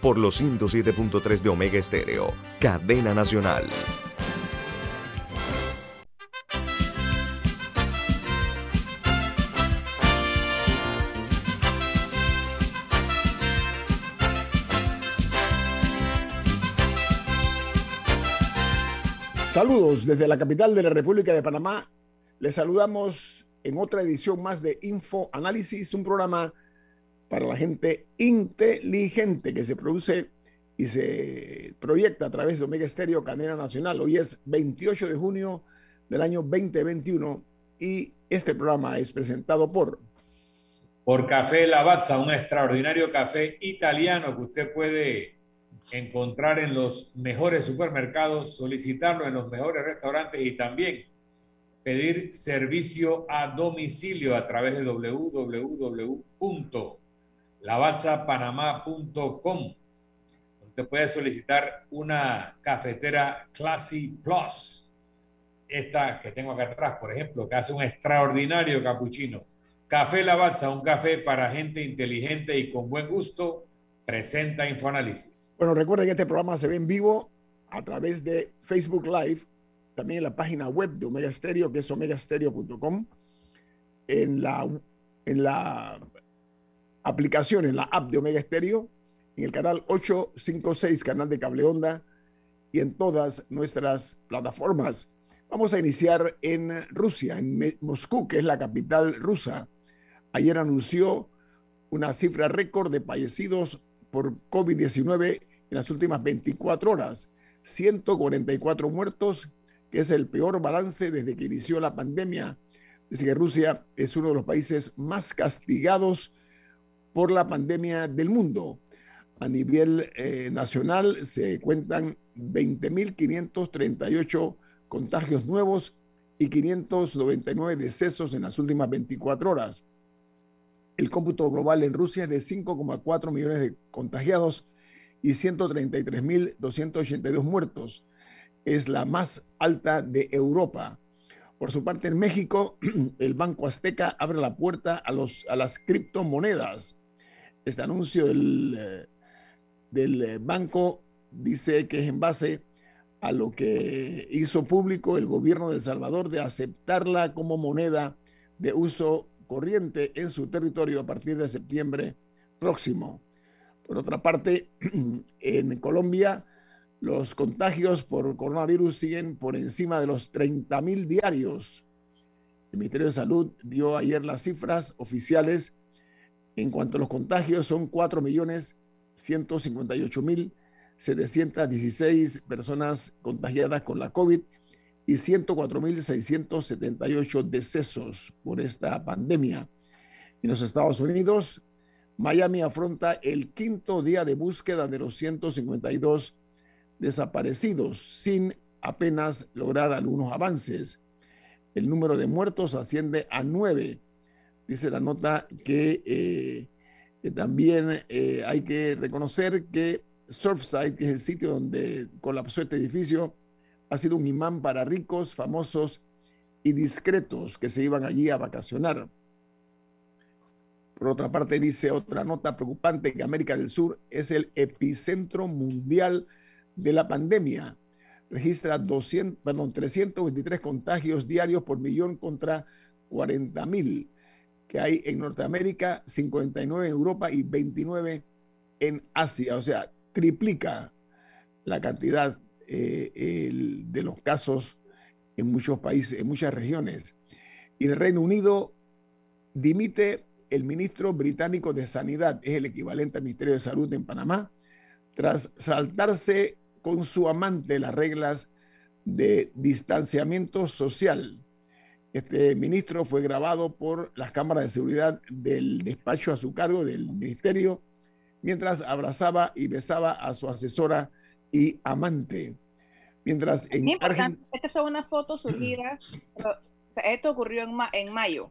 por los 107.3 de Omega Estéreo, cadena nacional. Saludos desde la capital de la República de Panamá. Les saludamos en otra edición más de Info Análisis, un programa para la gente inteligente que se produce y se proyecta a través de Omega Estéreo Cadena Nacional. Hoy es 28 de junio del año 2021 y este programa es presentado por... Por Café Lavazza, un extraordinario café italiano que usted puede encontrar en los mejores supermercados, solicitarlo en los mejores restaurantes y también pedir servicio a domicilio a través de www.lavazzapanamá.com. Usted puede solicitar una cafetera Classy Plus. Esta que tengo acá atrás, por ejemplo, que hace un extraordinario capuchino. Café Lavazza, un café para gente inteligente y con buen gusto, presenta Infoanálisis. Bueno, recuerden que este programa se ve en vivo a través de Facebook Live también en la página web de Omega Stereo, que es omegastereo.com, en la, en la aplicación, en la app de Omega Stereo, en el canal 856, canal de cable onda, y en todas nuestras plataformas. Vamos a iniciar en Rusia, en Moscú, que es la capital rusa. Ayer anunció una cifra récord de fallecidos por COVID-19 en las últimas 24 horas. 144 muertos que es el peor balance desde que inició la pandemia. Dice que Rusia es uno de los países más castigados por la pandemia del mundo. A nivel eh, nacional se cuentan 20.538 contagios nuevos y 599 decesos en las últimas 24 horas. El cómputo global en Rusia es de 5,4 millones de contagiados y 133.282 muertos es la más alta de Europa. Por su parte, en México, el Banco Azteca abre la puerta a, los, a las criptomonedas. Este anuncio del, eh, del eh, banco dice que es en base a lo que hizo público el gobierno de El Salvador de aceptarla como moneda de uso corriente en su territorio a partir de septiembre próximo. Por otra parte, en Colombia, los contagios por coronavirus siguen por encima de los 30 mil diarios. El Ministerio de Salud dio ayer las cifras oficiales. En cuanto a los contagios, son 4 millones 158 mil 716 personas contagiadas con la COVID y 104.678 decesos por esta pandemia. En los Estados Unidos, Miami afronta el quinto día de búsqueda de los 152 desaparecidos sin apenas lograr algunos avances. El número de muertos asciende a nueve. Dice la nota que, eh, también eh, hay que reconocer que Surfside, que es el sitio donde colapsó este edificio, ha sido un imán para ricos, famosos y discretos que se iban allí a vacacionar. Por otra parte, dice otra nota preocupante que América del Sur es el epicentro mundial de la pandemia. Registra 200, perdón, 323 contagios diarios por millón contra 40 mil que hay en Norteamérica, 59 en Europa y 29 en Asia. O sea, triplica la cantidad eh, de los casos en muchos países, en muchas regiones. Y el Reino Unido dimite el ministro británico de Sanidad, es el equivalente al Ministerio de Salud en Panamá, tras saltarse con su amante las reglas de distanciamiento social. Este ministro fue grabado por las cámaras de seguridad del despacho a su cargo del ministerio mientras abrazaba y besaba a su asesora y amante. Mientras en Argentina... Estas son unas fotos surgidas, esto ocurrió en, en mayo,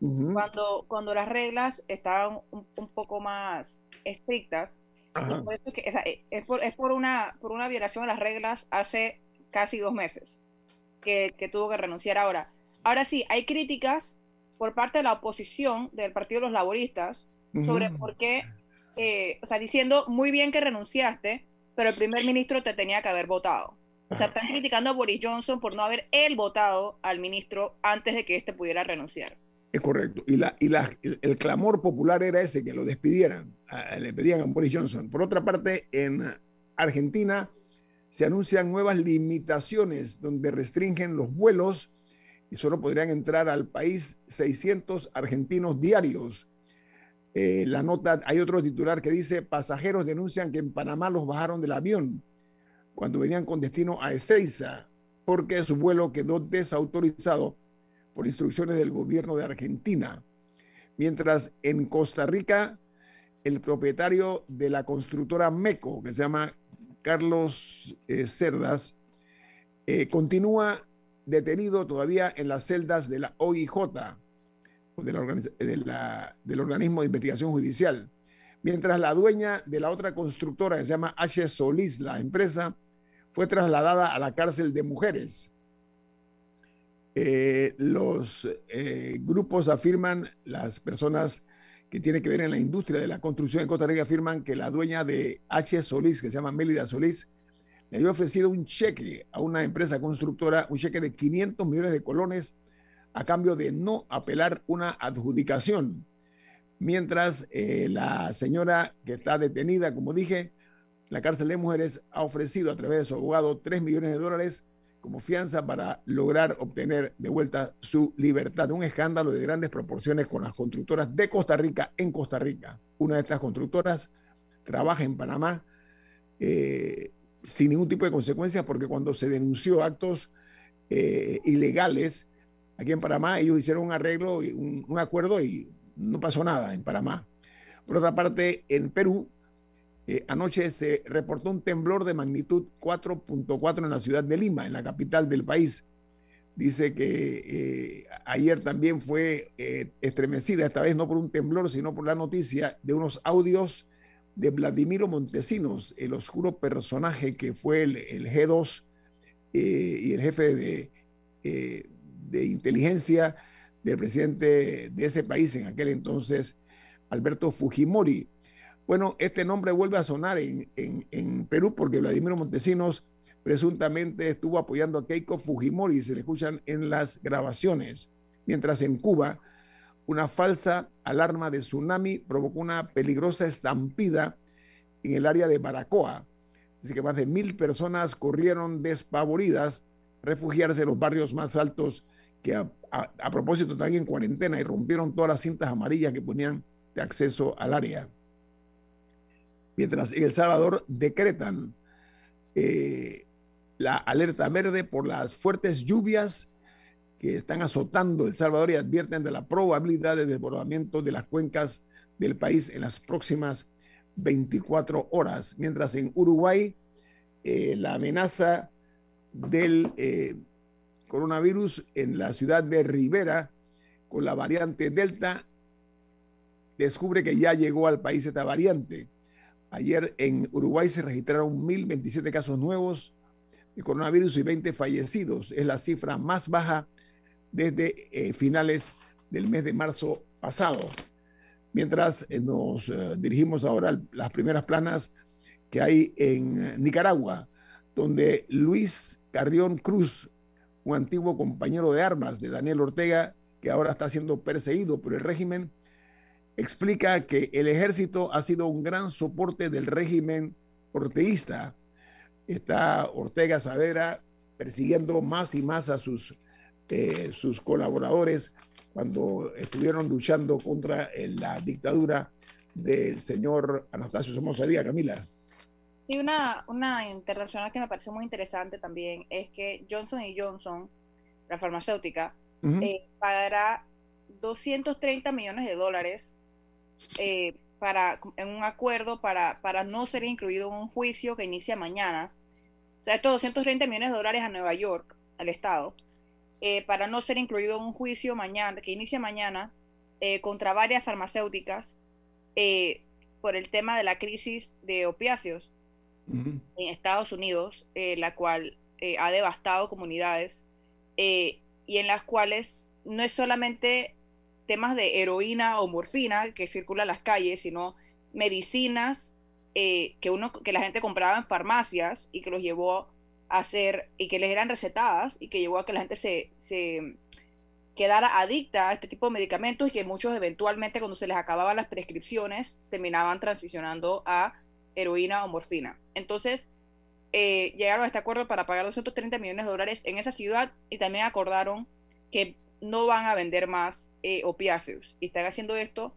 cuando, cuando las reglas estaban un, poco más estrictas. es, por, es por, una, por una violación de las reglas hace casi dos meses que, que tuvo que renunciar ahora. Ahora sí, hay críticas por parte de la oposición del Partido de los Laboristas sobre por qué, eh, o sea, diciendo muy bien que renunciaste, pero el primer ministro te tenía que haber votado. O sea, están criticando a Boris Johnson por no haber él votado al ministro antes de que éste pudiera renunciar. Es correcto. Y, la, y la, el, clamor popular era ese, que lo despidieran, le pedían a Boris Johnson. Por otra parte, en Argentina se anuncian nuevas limitaciones donde restringen los vuelos y solo podrían entrar al país 600 argentinos diarios. Eh, la nota, hay otro titular que dice, pasajeros denuncian que en Panamá los bajaron del avión cuando venían con destino a Ezeiza, porque su vuelo quedó desautorizado por instrucciones del gobierno de Argentina. Mientras en Costa Rica, el propietario de la constructora MECO, que se llama Carlos eh, Cerdas, eh, continúa detenido todavía en las celdas de la OIJ, del organismo de investigación judicial, mientras la dueña de la otra constructora que se llama H. Solís, la empresa, fue trasladada a la cárcel de mujeres. Eh, los eh, grupos afirman, las personas que tienen que ver en la industria de la construcción en Costa Rica afirman que la dueña de H. Solís, que se llama Mélida Solís, le había ofrecido un cheque a una empresa constructora, un cheque de 500 millones de colones a cambio de no apelar una adjudicación. Mientras eh, la señora que está detenida, como dije, la cárcel de mujeres ha ofrecido a través de su abogado 3 millones de dólares como fianza para lograr obtener de vuelta su libertad. Un escándalo de grandes proporciones con las constructoras de Costa Rica en Costa Rica. Una de estas constructoras trabaja en Panamá. Eh, sin ningún tipo de consecuencias, porque cuando se denunció actos eh, ilegales aquí en Panamá, ellos hicieron un arreglo, un, un acuerdo y no pasó nada en Panamá. Por otra parte, en Perú, eh, anoche se reportó un temblor de magnitud 4.4 en la ciudad de Lima, en la capital del país. Dice que eh, ayer también fue estremecida, esta vez no por un temblor, sino por la noticia de unos audios de Vladimiro Montesinos, el oscuro personaje que fue el, G2 eh, y el jefe de, eh, de, inteligencia del presidente de ese país en aquel entonces, Alberto Fujimori. Bueno, este nombre vuelve a sonar en, en Perú porque Vladimiro Montesinos presuntamente estuvo apoyando a Keiko Fujimori, se le escuchan en las grabaciones, mientras en Cuba una falsa alarma de tsunami provocó una peligrosa estampida en el área de Baracoa. Dice que más de mil personas corrieron despavoridas refugiarse en los barrios más altos que a, propósito están en cuarentena y rompieron todas las cintas amarillas que ponían de acceso al área. Mientras en El Salvador decretan eh, la alerta verde por las fuertes lluvias que están azotando El Salvador y advierten de la probabilidad de desbordamiento de las cuencas del país en las próximas 24 horas. Mientras en Uruguay eh, la amenaza del eh, coronavirus en la ciudad de Rivera con la variante Delta descubre que ya llegó al país esta variante. Ayer en Uruguay se registraron 1.027 casos nuevos de coronavirus y 20 fallecidos. Es la cifra más baja desde eh, finales del mes de marzo pasado. Mientras eh, nos eh, dirigimos ahora a las primeras planas que hay en Nicaragua, donde Luis Carrión Cruz, un antiguo compañero de armas de Daniel Ortega, que ahora está siendo perseguido por el régimen, explica que el ejército ha sido un gran soporte del régimen orteguista. Está Ortega Savera persiguiendo más y más a sus este, sus colaboradores cuando estuvieron luchando contra eh, la dictadura del señor Anastasio Somoza Díaz, Camila. Sí, una, una internacional que me pareció muy interesante también es que Johnson Johnson, la farmacéutica, eh, pagará 230 millones de dólares eh, para, en un acuerdo para, para no ser incluido en un juicio que inicia mañana. O sea, estos 230 millones de dólares a Nueva York, al Estado, eh, para no ser incluido en un juicio mañana, que inicia mañana, eh, contra varias farmacéuticas por el tema de la crisis de opiáceos en Estados Unidos, la cual ha devastado comunidades y en las cuales no es solamente temas de heroína o morfina que circula en las calles, sino medicinas eh, que, uno, que la gente compraba en farmacias y que los llevó a hacer, y que les eran recetadas y que llevó a que la gente se, se quedara adicta a este tipo de medicamentos y que muchos eventualmente cuando se les acababan las prescripciones terminaban transicionando a heroína o morfina. Entonces, eh, llegaron a este acuerdo para pagar 230 millones de dólares en esa ciudad y también acordaron que no van a vender más eh, opiáceos. Y están haciendo esto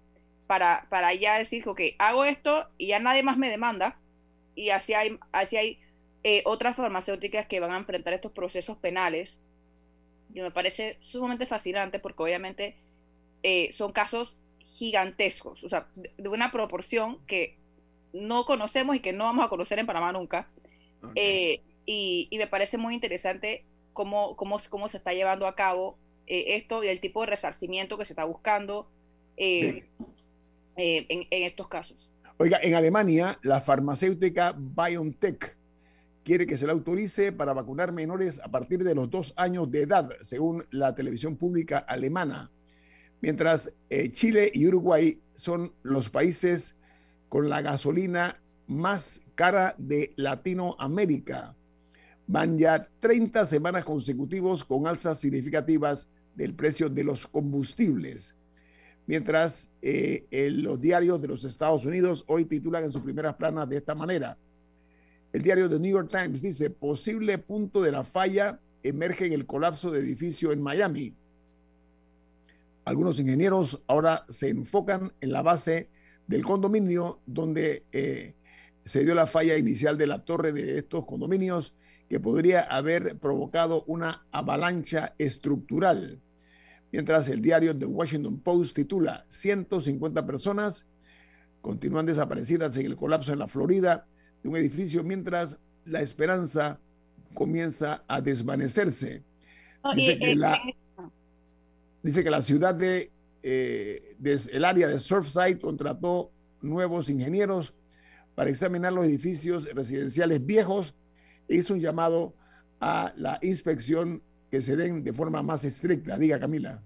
para, para ya decir, ok, hago esto y ya nadie más me demanda. Y así hay, así hay eh, otras farmacéuticas que van a enfrentar estos procesos penales. Y me parece sumamente fascinante porque obviamente eh, son casos gigantescos, o sea, de una proporción que no conocemos y que no vamos a conocer en Panamá nunca. y, y, me parece muy interesante cómo, cómo, cómo se está llevando a cabo eh, esto y el tipo de resarcimiento que se está buscando eh, eh, en, estos casos. Oiga, en Alemania, la farmacéutica BioNTech quiere que se la autorice para vacunar menores a partir de los dos años de edad, según la televisión pública alemana. Mientras Chile y Uruguay son los países con la gasolina más cara de Latinoamérica. Van ya 30 semanas consecutivos con alzas significativas del precio de los combustibles. Mientras eh, los diarios de los Estados Unidos hoy titulan en sus primeras planas de esta manera. El diario The New York Times dice, posible punto de la falla emerge en el colapso de edificio en Miami. Algunos ingenieros ahora se enfocan en la base del condominio donde eh, se dio la falla inicial de la torre de estos condominios que podría haber provocado una avalancha estructural mientras el diario The Washington Post titula 150 personas continúan desaparecidas en el colapso en la Florida de un edificio mientras la esperanza comienza a desvanecerse. dice, que la, dice, que la, ciudad de, eh, el área de Surfside contrató nuevos ingenieros para examinar los edificios residenciales viejos e hizo un llamado a la inspección que se den de forma más estricta. Diga, Camila.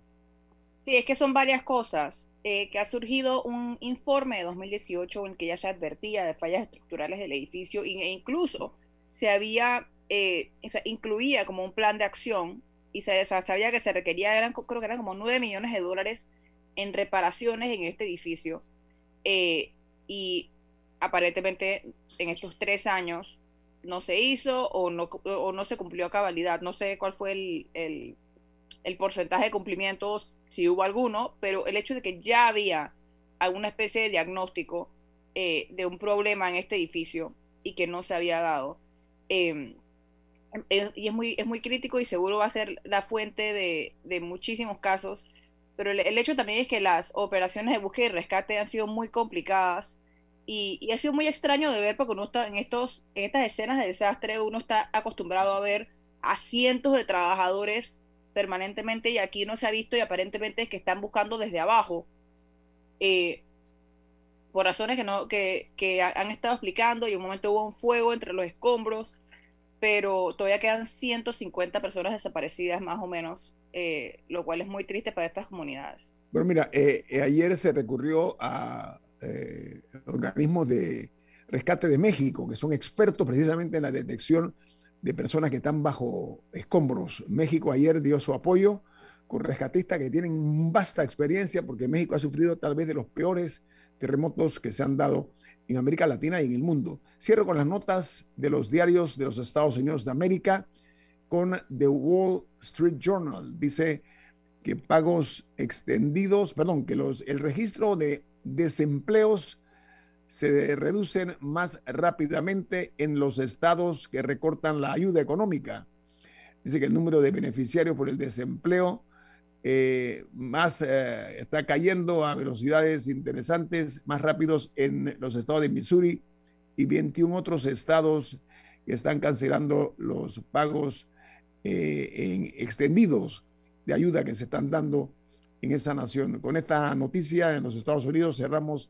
Sí, es que son varias cosas. Eh, que ha surgido un informe de 2018 en que ya se advertía de fallas estructurales del edificio e incluso se había, eh, incluía como un plan de acción y se sabía que se requería, eran, creo que eran como 9 millones de dólares en reparaciones en este edificio. Eh, y aparentemente en estos tres años no se hizo o no, o no se cumplió a cabalidad. No sé cuál fue el, el, porcentaje de cumplimientos, si hubo alguno, pero el hecho de que ya había alguna especie de diagnóstico eh, de un problema en este edificio y que no se había dado. Em, y es muy, es muy crítico y seguro va a ser la fuente de, de muchísimos casos. Pero el, el, hecho también es que las operaciones de búsqueda y rescate han sido muy complicadas y, ha sido muy extraño de ver porque uno está en, estos, en estas escenas de desastre, uno está acostumbrado a ver a cientos de trabajadores permanentemente y aquí no se ha visto y aparentemente es que están buscando desde abajo. Eh, por razones que, no, que, que han estado explicando y un momento hubo un fuego entre los escombros, pero todavía quedan 150 personas desaparecidas más o menos, eh, lo cual es muy triste para estas comunidades. Bueno, mira, eh, ayer se recurrió a organismos de rescate de México, que son expertos precisamente en la detección de personas que están bajo escombros. México ayer dio su apoyo con rescatistas que tienen vasta experiencia porque México ha sufrido tal vez de los peores terremotos que se han dado en América Latina y en el mundo. Cierro con las notas de los diarios de los Estados Unidos de América con The Wall Street Journal. Dice que pagos extendidos, perdón, que los, el registro de desempleos se reducen más rápidamente en los estados que recortan la ayuda económica. Dice que el número de beneficiarios por el desempleo eh, más eh, está cayendo a velocidades interesantes, más rápidos en los estados de Missouri y 21 otros estados que están cancelando los pagos en extendidos de ayuda que se están dando en esa nación. Con esta noticia en los Estados Unidos cerramos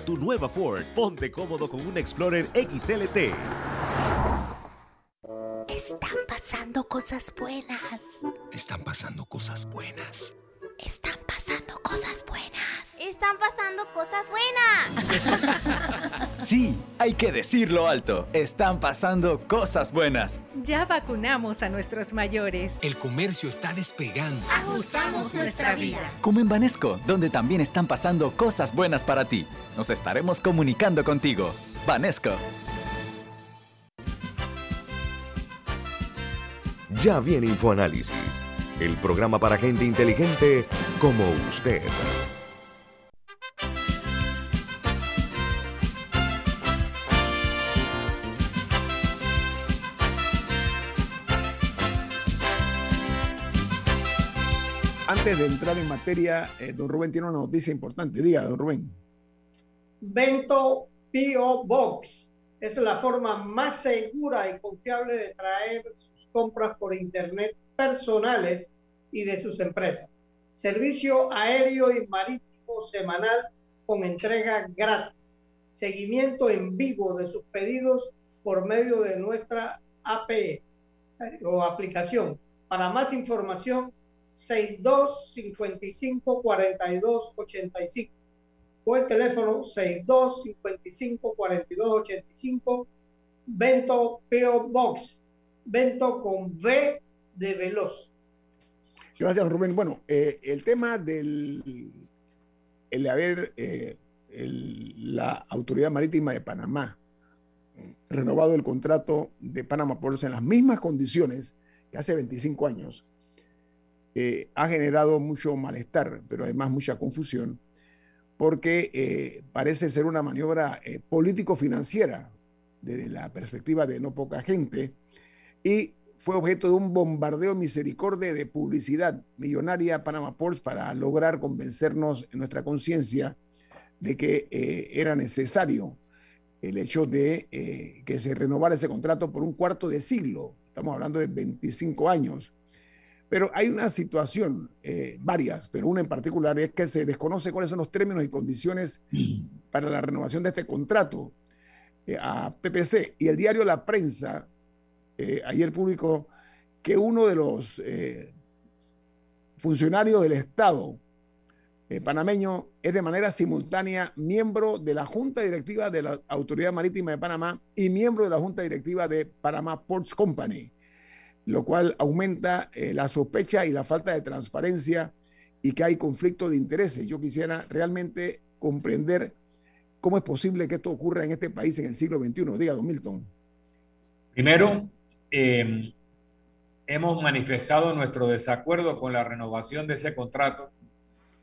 tu nueva Ford. Ponte cómodo con un Explorer XLT. Están pasando cosas buenas. Están pasando cosas buenas. Están pasando cosas buenas. Están pasando cosas buenas. sí, hay que decirlo alto. Están pasando cosas buenas. Ya vacunamos a nuestros mayores. El comercio está despegando. Ajustamos nuestra vida. Como en Banesco, donde también están pasando cosas buenas para ti. Nos estaremos comunicando contigo. Banesco. Ya viene InfoAnálisis el programa para gente inteligente como usted. De entrar en materia, eh, don Rubén tiene una noticia importante. Diga, don Rubén. Vento PO Box es la forma más segura y confiable de traer sus compras por Internet personales y de sus empresas. Servicio aéreo y marítimo semanal con entrega gratis. Seguimiento en vivo de sus pedidos por medio de nuestra APE o aplicación. Para más información, 62 55 42 85 o el teléfono 62 55 42 85 Vento PO Box. Vento con V de Veloz. Gracias, Rubén. Bueno, eh, el tema del el haber eh, la Autoridad Marítima de Panamá renovado el contrato de Panama Ports en las mismas condiciones que hace 25 años, eh, ha generado mucho malestar, pero además mucha confusión, porque parece ser una maniobra político-financiera desde la perspectiva de no poca gente y fue objeto de un bombardeo misericordia de publicidad millonaria Panama Ports para lograr convencernos en nuestra conciencia de que eh, era necesario el hecho de eh, que se renovara ese contrato por un cuarto de siglo. Estamos hablando de 25 años. Pero hay una situación, eh, varias, pero una en particular es que se desconoce cuáles son los términos y condiciones para la renovación de este contrato a PPC. Y el diario La Prensa eh, ayer publicó que uno de los eh, funcionarios del Estado eh, panameño es de manera simultánea miembro de la Junta Directiva de la Autoridad Marítima de Panamá y miembro de la Junta Directiva de Panamá Ports Company, lo cual aumenta la sospecha y la falta de transparencia y que hay conflicto de intereses. Yo quisiera realmente comprender cómo es posible que esto ocurra en este país en el siglo XXI. Diga, don Milton. Primero, eh, hemos manifestado nuestro desacuerdo con la renovación de ese contrato,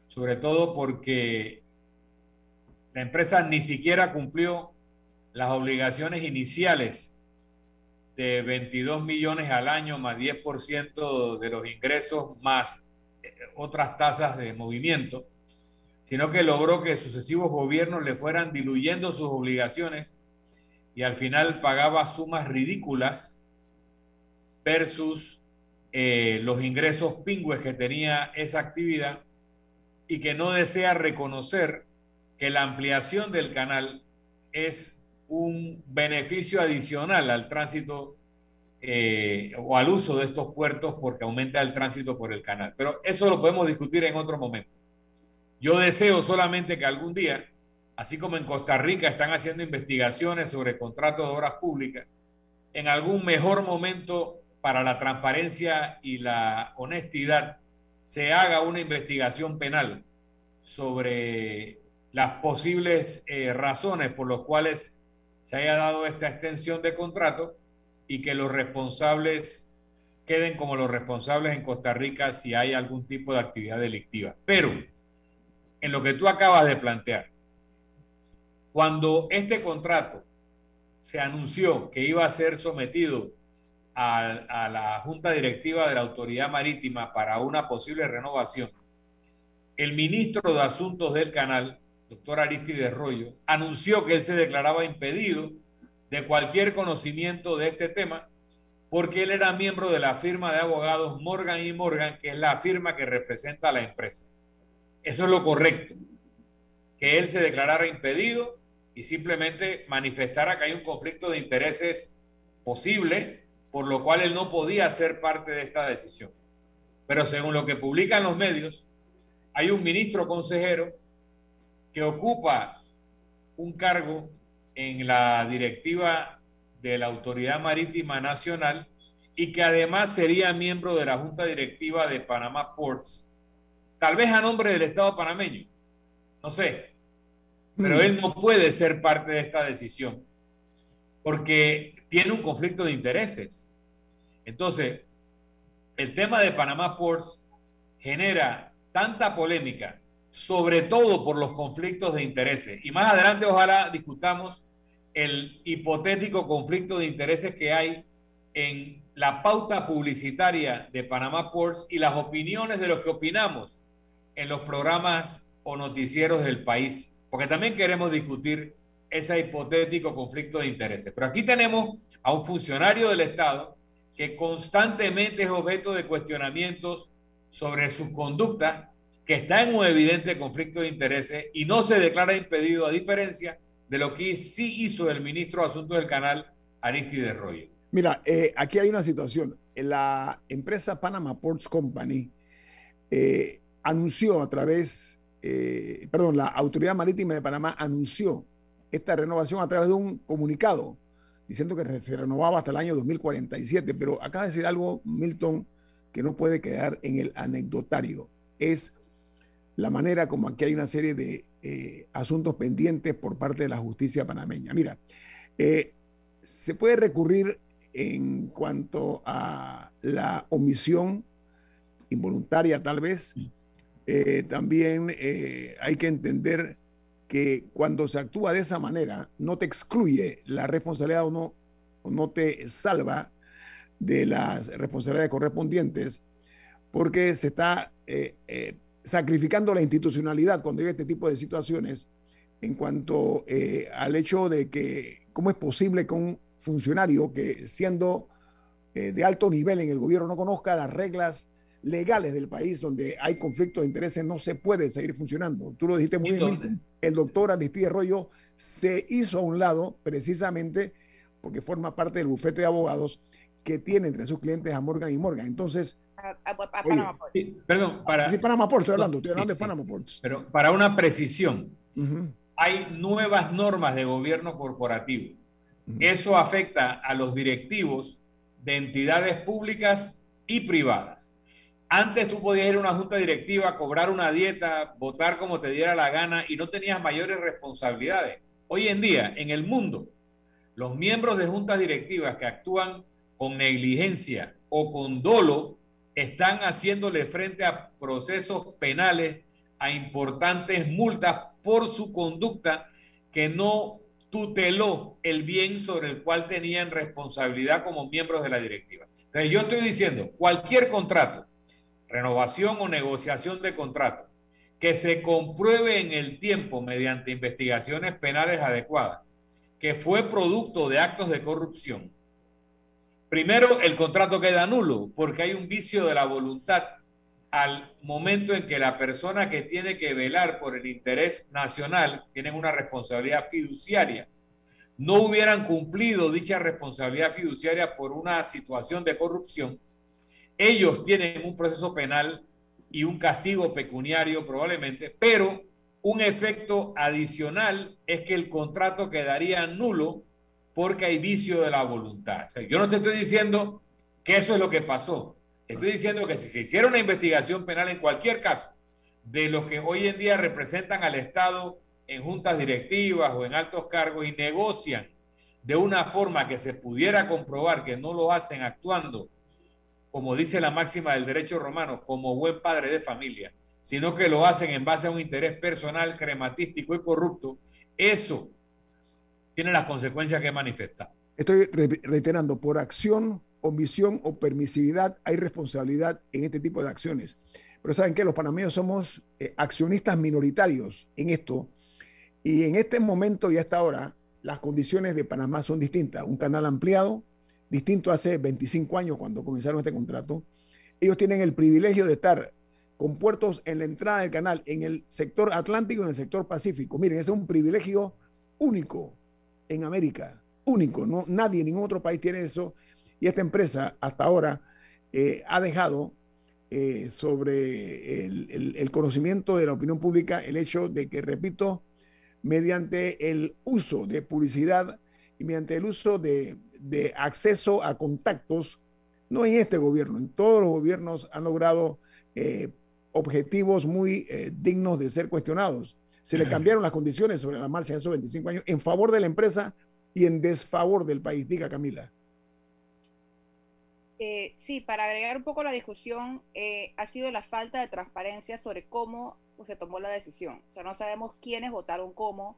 sobre todo porque la empresa ni siquiera cumplió las obligaciones iniciales de 22 millones al año más 10% de los ingresos más eh, otras tasas de movimiento, sino que logró que sucesivos gobiernos le fueran diluyendo sus obligaciones y al final pagaba sumas ridículas versus eh, los ingresos pingües que tenía esa actividad y que no desea reconocer que la ampliación del canal es un beneficio adicional al tránsito eh, o al uso de estos puertos porque aumenta el tránsito por el canal. Pero eso lo podemos discutir en otro momento. Yo deseo solamente que algún día, así como en Costa Rica están haciendo investigaciones sobre contratos de obras públicas, en algún mejor momento para la transparencia y la honestidad se haga una investigación penal sobre las posibles eh, razones por las cuales se haya dado esta extensión de contrato y que los responsables queden como los responsables en Costa Rica si hay algún tipo de actividad delictiva. Pero en lo que tú acabas de plantear, cuando este contrato se anunció que iba a ser sometido a, a, la Junta Directiva de la Autoridad Marítima para una posible renovación, el ministro de Asuntos del Canal doctor Aristides Rollo, anunció que él se declaraba impedido de cualquier conocimiento de este tema porque él era miembro de la firma de abogados Morgan y Morgan, que es la firma que representa a la empresa. Eso es lo correcto, que él se declarara impedido y simplemente manifestara que hay un conflicto de intereses posible, por lo cual él no podía ser parte de esta decisión. Pero según lo que publican los medios, hay un ministro consejero que ocupa un cargo en la directiva de la Autoridad Marítima Nacional y que además sería miembro de la Junta Directiva de Panamá Ports, tal vez a nombre del Estado panameño, no sé, pero él no puede ser parte de esta decisión porque tiene un conflicto de intereses. Entonces, el tema de Panamá Ports genera tanta polémica sobre todo por los conflictos de intereses. Y más adelante ojalá discutamos el hipotético conflicto de intereses que hay en la pauta publicitaria de Panamá Ports y las opiniones de los que opinamos en los programas o noticieros del país, porque también queremos discutir ese hipotético conflicto de intereses. Pero aquí tenemos a un funcionario del Estado que constantemente es objeto de cuestionamientos sobre su conducta que está en un evidente conflicto de intereses y no se declara impedido, a diferencia de lo que sí hizo el ministro de Asuntos del Canal, Aristide Royo. Mira, eh, aquí hay una situación. La empresa Panama Ports Company eh, anunció a través, eh, perdón, la Autoridad Marítima de Panamá anunció esta renovación a través de un comunicado diciendo que se renovaba hasta el año 2047. Pero acaba de decir algo, Milton, que no puede quedar en el anecdotario. Es la manera como aquí hay una serie de eh, asuntos pendientes por parte de la justicia panameña. Mira, eh, se puede recurrir en cuanto a la omisión involuntaria tal vez. Eh, también hay que entender que cuando se actúa de esa manera no te excluye la responsabilidad o no, o no te salva de las responsabilidades correspondientes porque se está sacrificando la institucionalidad cuando hay este tipo de situaciones en cuanto eh, al hecho de que cómo es posible que un funcionario que siendo eh, de alto nivel en el gobierno no conozca las reglas legales del país donde hay conflictos de intereses no se puede seguir funcionando. Tú lo dijiste muy bien, el doctor Aristide Arroyo se hizo a un lado precisamente porque forma parte del bufete de abogados que tiene entre sus clientes a Morgan y Morgan. Entonces, Panama perdón, para. Sí, Panama estoy hablando, estoy hablando de Panama Ports. Pero para una precisión, hay nuevas normas de gobierno corporativo. Eso afecta a los directivos de entidades públicas y privadas. Antes tú podías ir a una junta directiva, cobrar una dieta, votar como te diera la gana y no tenías mayores responsabilidades. Hoy en día, en el mundo, los miembros de juntas directivas que actúan con negligencia o con dolo están haciéndole frente a procesos penales, a importantes multas por su conducta que no tuteló el bien sobre el cual tenían responsabilidad como miembros de la directiva. Entonces yo estoy diciendo, cualquier contrato, renovación o negociación de contrato, que se compruebe en el tiempo mediante investigaciones penales adecuadas, que fue producto de actos de corrupción, primero el contrato queda nulo porque hay un vicio de la voluntad al momento en que la persona que tiene que velar por el interés nacional tiene una responsabilidad fiduciaria. No hubieran cumplido dicha responsabilidad fiduciaria por una situación de corrupción. Ellos tienen un proceso penal y un castigo pecuniario probablemente, pero un efecto adicional es que el contrato quedaría nulo porque hay vicio de la voluntad. yo no te estoy diciendo que eso es lo que pasó. Estoy diciendo que si se hiciera una investigación penal en cualquier caso de los que hoy en día representan al Estado en juntas directivas o en altos cargos y negocian de una forma que se pudiera comprobar que no lo hacen actuando, como dice la máxima del derecho romano, como buen padre de familia, sino que lo hacen en base a un interés personal, crematístico y corrupto, eso tiene las consecuencias que manifesta. Estoy reiterando, por acción, omisión o permisividad hay responsabilidad en este tipo de acciones. Pero saben que los panameños somos eh, accionistas minoritarios en esto y en este momento y hasta ahora las condiciones de Panamá son distintas. Un canal ampliado, distinto hace 25 años cuando comenzaron este contrato. Ellos tienen el privilegio de estar con puertos en la entrada del canal en el sector Atlántico y en el sector Pacífico. Miren, ese es un privilegio único en América, único, no, nadie, ningún otro país tiene eso. Y esta empresa hasta ahora eh, ha dejado eh, sobre el, conocimiento de la opinión pública el hecho de que, repito, mediante el uso de publicidad y mediante el uso de, acceso a contactos, no en este gobierno, en todos los gobiernos han logrado eh, objetivos muy dignos de ser cuestionados se le cambiaron las condiciones sobre la marcha de esos 25 años en favor de la empresa y en desfavor del país. Diga, Camila. Eh, sí, para agregar un poco la discusión, eh, ha sido la falta de transparencia sobre cómo pues, se tomó la decisión. O sea, no sabemos quiénes votaron cómo.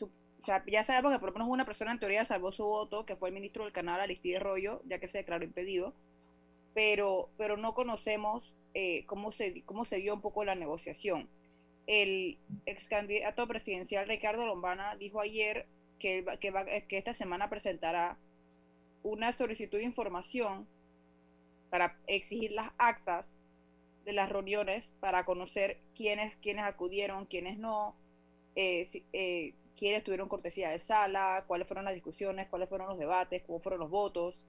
o sea, ya sabemos que por lo menos una persona en teoría salvó su voto, que fue el ministro del canal, Aristide Rollo, ya que se declaró impedido. Pero, pero no conocemos eh, cómo, se, cómo se dio un poco la negociación el ex candidato presidencial Ricardo Lombana dijo ayer que, que, que esta semana presentará una solicitud de información para exigir las actas de las reuniones para conocer quiénes, quiénes acudieron, quiénes no, eh, eh, quiénes tuvieron cortesía de sala, cuáles fueron las discusiones, cuáles fueron los debates, cómo fueron los votos,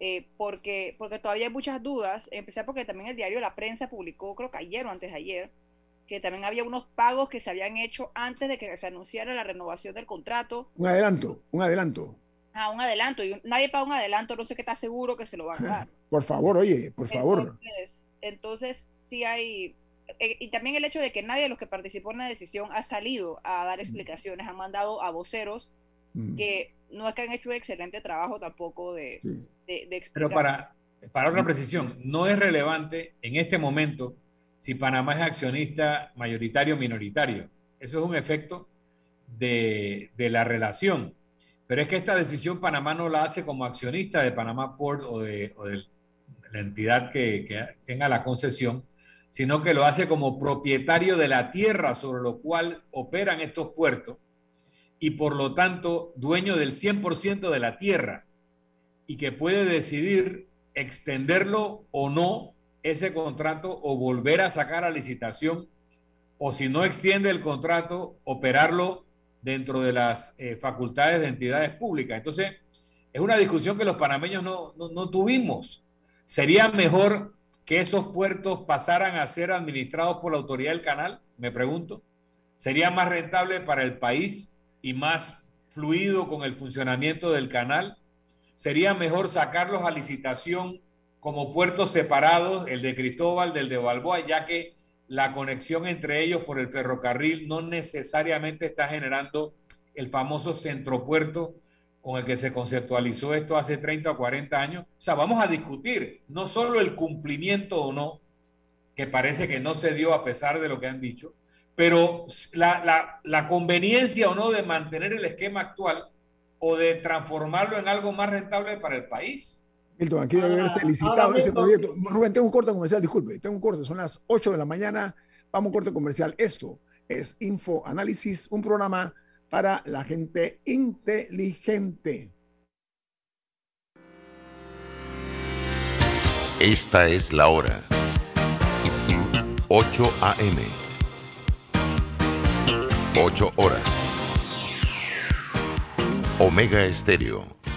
eh, porque, porque todavía hay muchas dudas, empecé porque también el diario La Prensa publicó, creo que ayer o antes de ayer, que también había unos pagos que se habían hecho antes de que se anunciara la renovación del contrato. Un adelanto, un adelanto. Ah, un adelanto. Y nadie paga un adelanto, no sé qué está seguro que se lo van a dar. Por favor, oye, por favor. Entonces, sí hay... Eh, y también el hecho de que nadie de los que participó en la decisión ha salido a dar mm. explicaciones, han mandado a voceros mm. que no es que han hecho un excelente trabajo tampoco de, de, de explicar. Pero para, para otra precisión, no es relevante en este momento si Panamá es accionista mayoritario o minoritario. Eso es un efecto de, la relación. Pero es que esta decisión Panamá no la hace como accionista de Panamá Port o de, la entidad que, que, tenga la concesión, sino que lo hace como propietario de la tierra sobre lo cual operan estos puertos y por lo tanto dueño del 100% de la tierra y que puede decidir extenderlo o no ese contrato o volver a sacar a licitación o si no extiende el contrato, operarlo dentro de las eh, facultades de entidades públicas. Entonces, es una discusión que los panameños no, no tuvimos. ¿Sería mejor que esos puertos pasaran a ser administrados por la autoridad del canal? Me pregunto. ¿Sería más rentable para el país y más fluido con el funcionamiento del canal? ¿Sería mejor sacarlos a licitación como puertos separados, el de Cristóbal del de Balboa, ya que la conexión entre ellos por el ferrocarril no necesariamente está generando el famoso centropuerto con el que se conceptualizó esto hace 30 o 40 años. O sea, vamos a discutir no solo el cumplimiento o no, que parece que no se dio a pesar de lo que han dicho, pero la, la conveniencia o no de mantener el esquema actual o de transformarlo en algo más rentable para el país. Milton, aquí debe haberse licitado ese proyecto. Rubén, tengo un corte comercial, disculpe, tengo un corte, son las 8 de la mañana, vamos a un corte comercial. Esto es Info Análisis, un programa para la gente inteligente. Esta es la hora. 8 a.m. 8 horas. Omega Estéreo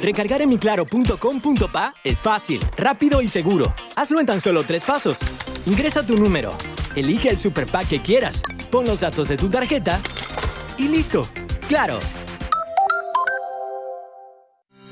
Recargar en miclaro.com.pa es fácil, rápido y seguro. Hazlo en tan solo tres pasos. Ingresa tu número, elige el super pack que quieras, pon los datos de tu tarjeta y listo. ¡Claro!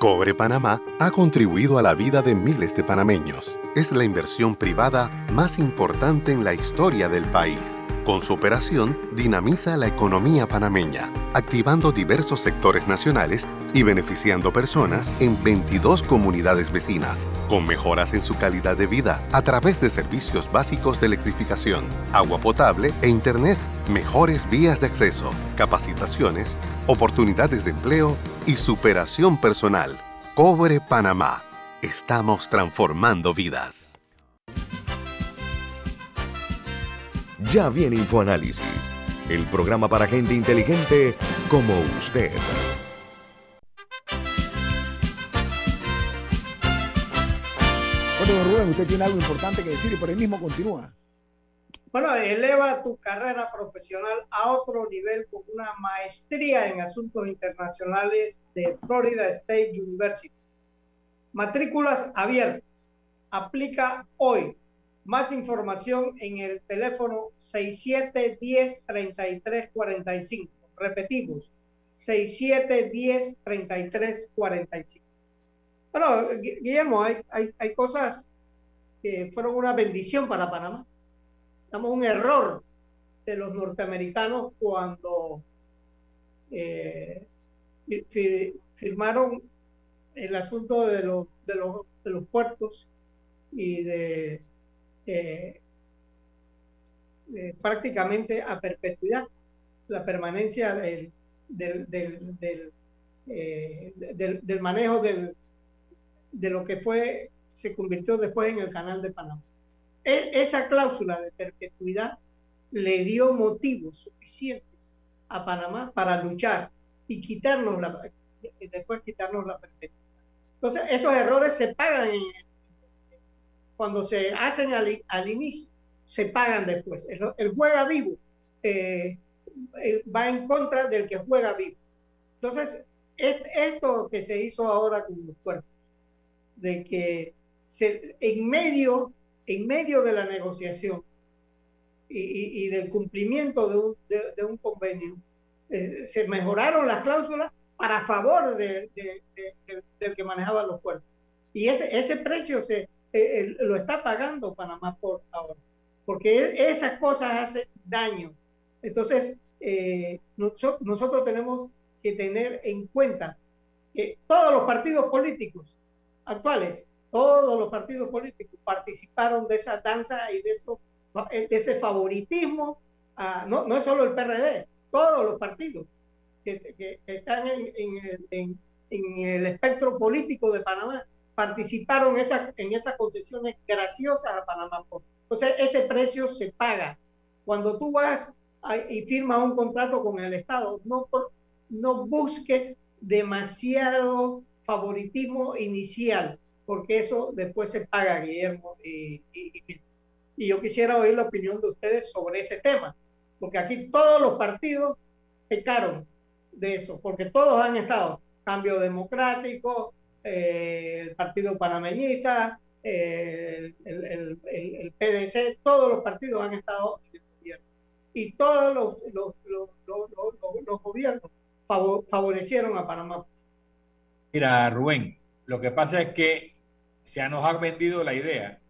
Cobre Panamá ha contribuido a la vida de miles de panameños. Es la inversión privada más importante en la historia del país. Con su operación, dinamiza la economía panameña, activando diversos sectores nacionales y beneficiando personas en 22 comunidades vecinas, con mejoras en su calidad de vida a través de servicios básicos de electrificación, agua potable e Internet, mejores vías de acceso, capacitaciones, oportunidades de empleo y superación personal. Cobre Panamá. Estamos transformando vidas. Ya viene InfoAnálisis, el programa para gente inteligente como usted. Bueno, Rubén, usted tiene algo importante que decir y por ahí mismo continúa. Bueno, eleva tu carrera profesional a otro nivel con una maestría en asuntos internacionales de Florida State University. Matrículas abiertas. Aplica hoy. Más información en el teléfono 6710-3345. Repetimos, 6710-3345. Bueno, Guillermo, hay, hay, hay cosas que fueron una bendición para Panamá Estamos un error de los norteamericanos cuando eh, firmaron el asunto de los, de los, de los puertos y de, eh, prácticamente a perpetuidad la permanencia del, del, del, eh, del, del manejo del, de lo que fue, se convirtió después en el canal de Panamá. E, esa cláusula de perpetuidad le dio motivos suficientes a Panamá para luchar y quitarnos la, después quitarnos la perpetuidad. Entonces, esos errores se pagan cuando se hacen al, inicio, se pagan después. El, juega vivo eh, eh, va en contra del que juega vivo. Entonces, esto que se hizo ahora con los cuerpos, de que se, en medio en medio de la negociación y, del cumplimiento de un, convenio, eh, se mejoraron las cláusulas para favor de, del que manejaba los puertos. Y ese, ese precio se, eh, lo está pagando Panamá por ahora, porque esas cosas hacen daño. Entonces, eh, nosotros tenemos que tener en cuenta que todos los partidos políticos actuales todos los partidos políticos participaron de esa danza y de, de ese favoritismo no, no es solo el PRD, todos los partidos que, están en, el espectro político de Panamá participaron en esas concesiones graciosas a Panamá. Entonces, ese precio se paga. Cuando tú vas y firmas un contrato con el Estado, no busques demasiado favoritismo inicial, porque eso después se paga, Guillermo. Y, y, yo quisiera oír la opinión de ustedes sobre ese tema, porque aquí todos los partidos pecaron de eso, porque todos han estado, Cambio Democrático, eh, el Partido Panameñista, eh, el, el, PDC, todos los partidos han estado en el gobierno. Y todos los, los, los, los gobiernos favorecieron a Panamá. Mira, Rubén, lo que pasa es que se nos ha vendido la idea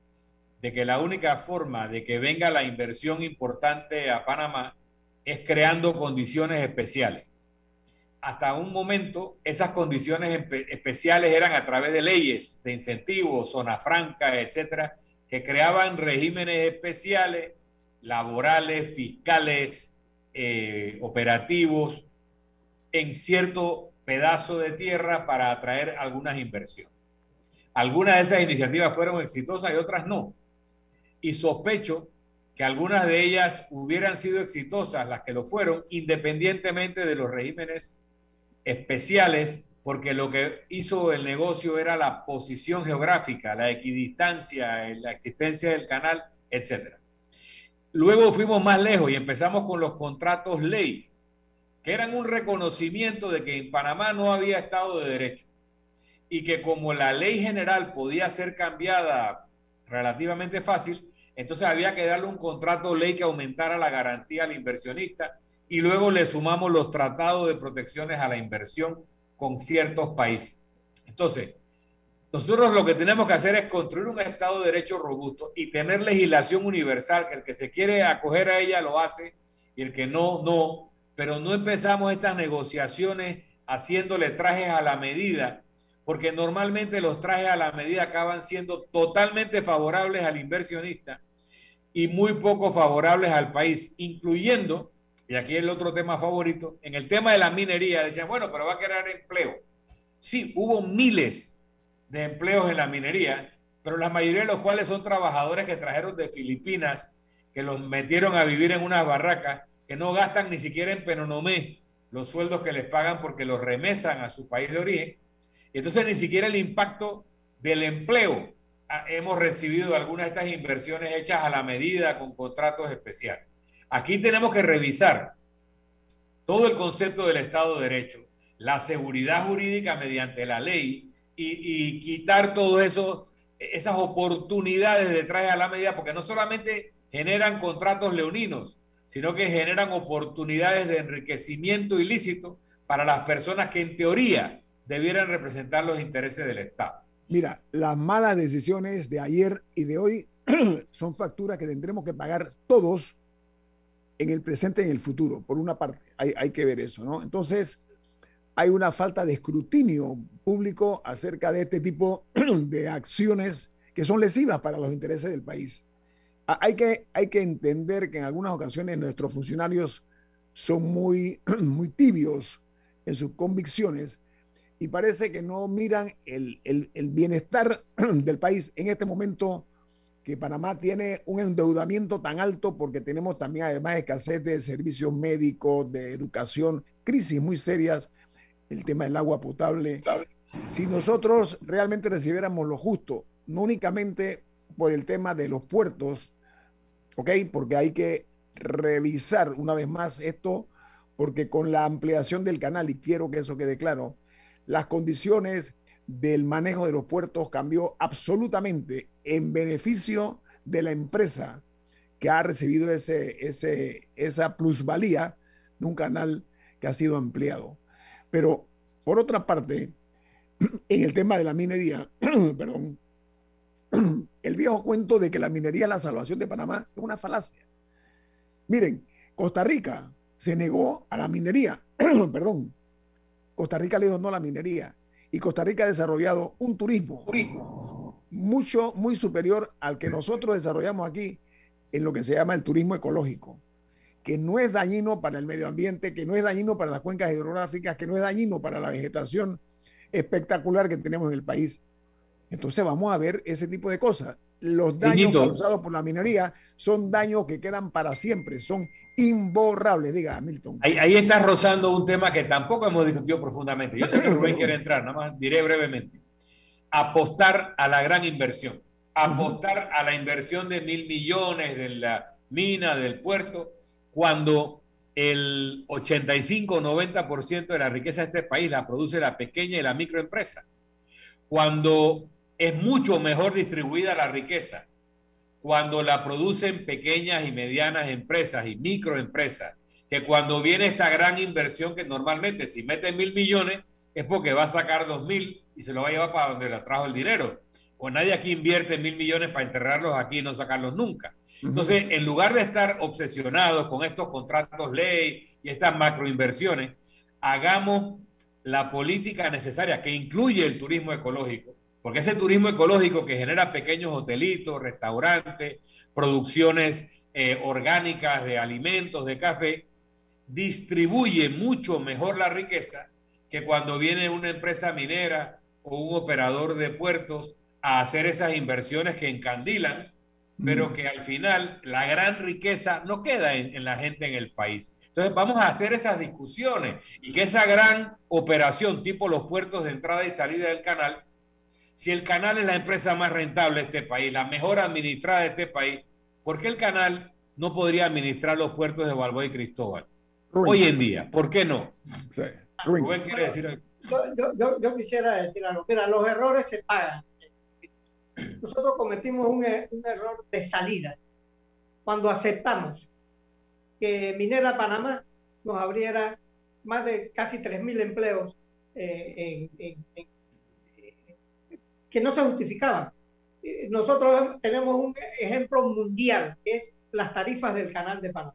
de que la única forma de que venga la inversión importante a Panamá es creando condiciones especiales hasta un momento esas condiciones especiales eran a través de leyes de incentivos, zona franca, etcétera, que creaban regímenes especiales, laborales, fiscales, eh, operativos, en cierto pedazo de tierra para atraer algunas inversiones. Algunas de esas iniciativas fueron exitosas y otras no. Y sospecho que algunas de ellas hubieran sido exitosas, las que lo fueron, independientemente de los regímenes especiales porque lo que hizo el negocio era la posición geográfica, la equidistancia, la existencia del canal, etc. Luego fuimos más lejos y empezamos con los contratos ley, que eran un reconocimiento de que en Panamá no había Estado de Derecho y que como la ley general podía ser cambiada relativamente fácil, entonces había que darle un contrato ley que aumentara la garantía al inversionista y luego le sumamos los tratados de protecciones a la inversión con ciertos países. Entonces, nosotros lo que tenemos que hacer es construir un Estado de Derecho robusto y tener legislación universal, que el que se quiere acoger a ella lo hace y el que no, no. Pero no empezamos estas negociaciones haciéndole trajes a la medida, porque normalmente los trajes a la medida acaban siendo totalmente favorables al inversionista y muy poco favorables al país, incluyendo y aquí el otro tema favorito, en el tema de la minería, decían, bueno, pero va a crear empleo. Sí, hubo miles de empleos en la minería, pero la mayoría de los cuales son trabajadores que trajeron de Filipinas, que los metieron a vivir en unas barracas, que no gastan ni siquiera en Penonomé los sueldos que les pagan porque los remesan a su país de origen. Y entonces ni siquiera el impacto del empleo ah, hemos recibido algunas de estas inversiones hechas a la medida con contratos especiales. Aquí tenemos que revisar todo el concepto del Estado de Derecho, la seguridad jurídica mediante la ley y, quitar todas esas oportunidades de la medida, porque no solamente generan contratos leoninos, sino que generan oportunidades de enriquecimiento ilícito para las personas que en teoría debieran representar los intereses del Estado. Mira, las malas decisiones de ayer y de hoy son facturas que tendremos que pagar todos en el presente y en el futuro, por una parte. Hay, que ver eso, ¿no? Entonces, hay una falta de escrutinio público acerca de este tipo de acciones que son lesivas para los intereses del país. Hay que, hay que entender que en algunas ocasiones nuestros funcionarios son muy, muy tibios en sus convicciones y parece que no miran el, el, bienestar del país en este momento que Panamá tiene un endeudamiento tan alto porque tenemos también además escasez de servicios médicos, de educación, crisis muy serias, el tema del agua potable. Si nosotros realmente recibiéramos lo justo, no únicamente por el tema de los puertos, ¿ok? Porque hay que revisar una vez más esto, porque con la ampliación del canal, y quiero que eso quede claro, las condiciones del manejo de los puertos cambió absolutamente en beneficio de la empresa que ha recibido ese, ese, esa plusvalía de un canal que ha sido ampliado. Pero, por otra parte, en el tema de la minería, perdón, el viejo cuento de que la minería la salvación de Panamá es una falacia. Miren, Costa Rica se negó a la minería, perdón, Costa Rica le donó la minería y Costa Rica ha desarrollado un turismo, mucho, muy superior al que nosotros desarrollamos aquí en lo que se llama el turismo ecológico. que no es dañino para el medio ambiente, que no es dañino para las cuencas hidrográficas, que no es dañino para la vegetación espectacular que tenemos en el país. Entonces vamos a ver ese tipo de cosas. Los daños causados por la minería son daños que quedan para siempre, son imborrables, diga Milton. Ahí, ahí estás rozando un tema que tampoco hemos discutido profundamente. Yo sé que Rubén quiere entrar, nada más diré brevemente. Apostar a la gran inversión, apostar a la inversión de mil millones de la mina, del puerto, cuando el 85-90% de la riqueza de este país la produce la pequeña y la microempresa. Cuando es mucho mejor distribuida la riqueza, cuando la producen pequeñas y medianas empresas y microempresas, que cuando viene esta gran inversión que normalmente si mete mil millones es porque va a sacar dos mil y se lo va a llevar para donde le trajo el dinero. O nadie aquí invierte mil millones para enterrarlos aquí y no sacarlos nunca. Entonces, en lugar de estar obsesionados con estos contratos ley y estas macroinversiones, hagamos la política necesaria que incluye el turismo ecológico, porque ese turismo ecológico que genera pequeños hotelitos, restaurantes, producciones eh, orgánicas de alimentos, de café, distribuye mucho mejor la riqueza que cuando viene una empresa minera o un operador de puertos a hacer esas inversiones que encandilan pero que al final la gran riqueza no queda en, la gente en el país. Entonces vamos a hacer esas discusiones y que esa gran operación tipo los puertos de entrada y salida del canal, si el canal es la empresa más rentable de este país, la mejor administrada de este país, ¿por qué el canal no podría administrar los puertos de Balboa y Cristóbal? Hoy en día, ¿por qué no? Rubén quiere decir yo, yo, yo, quisiera decir algo. Mira, los errores se pagan nosotros cometimos un, e, un, error de salida cuando aceptamos que Minera Panamá nos abriera más de casi 3.000 empleos eh, que no se justificaban. Eh, nosotros tenemos un ejemplo mundial, que es las tarifas del canal de Panamá.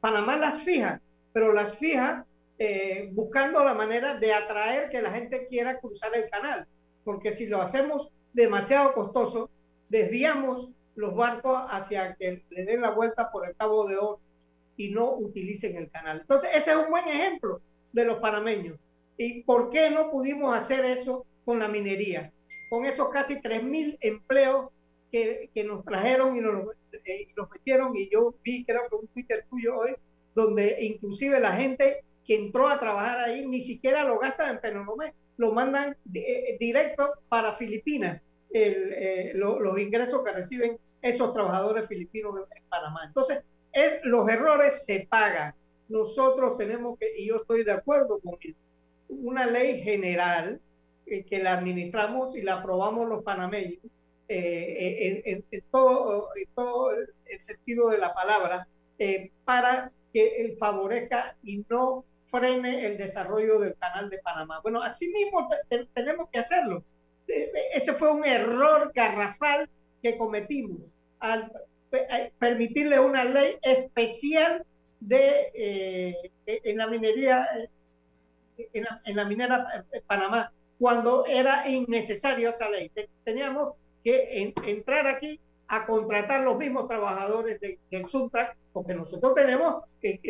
Panamá las fija, pero las fija eh, buscando la manera de atraer que la gente quiera cruzar el canal, porque si lo hacemos demasiado costoso, desviamos los barcos hacia que le den la vuelta por el Cabo de Oro y no utilicen el canal. Entonces, ese es un buen ejemplo de los panameños. ¿Y por qué no pudimos hacer eso con la minería? Con esos casi 3.000 empleos que, que, nos trajeron y nos eh, los metieron, y yo vi, creo que un Twitter tuyo hoy, donde inclusive la gente que entró a trabajar ahí ni siquiera lo gasta en Penonomé, lo mandan eh, directo para Filipinas, eh, los ingresos que reciben esos trabajadores filipinos en, Panamá. Entonces, es, los errores se pagan. Nosotros tenemos que, y yo estoy de acuerdo con una ley general eh, que la administramos y la aprobamos los panameños en, todo, todo el sentido de la palabra para que favorezca y no frene el desarrollo del canal de Panamá. Bueno, así mismo tenemos que hacerlo. Ese fue un error garrafal que cometimos al permitirle una ley especial de eh, en la minería en la, en la, minera Panamá cuando era innecesario esa ley. Teníamos que entrar aquí a contratar los mismos trabajadores de, del Suntrack, porque nosotros tenemos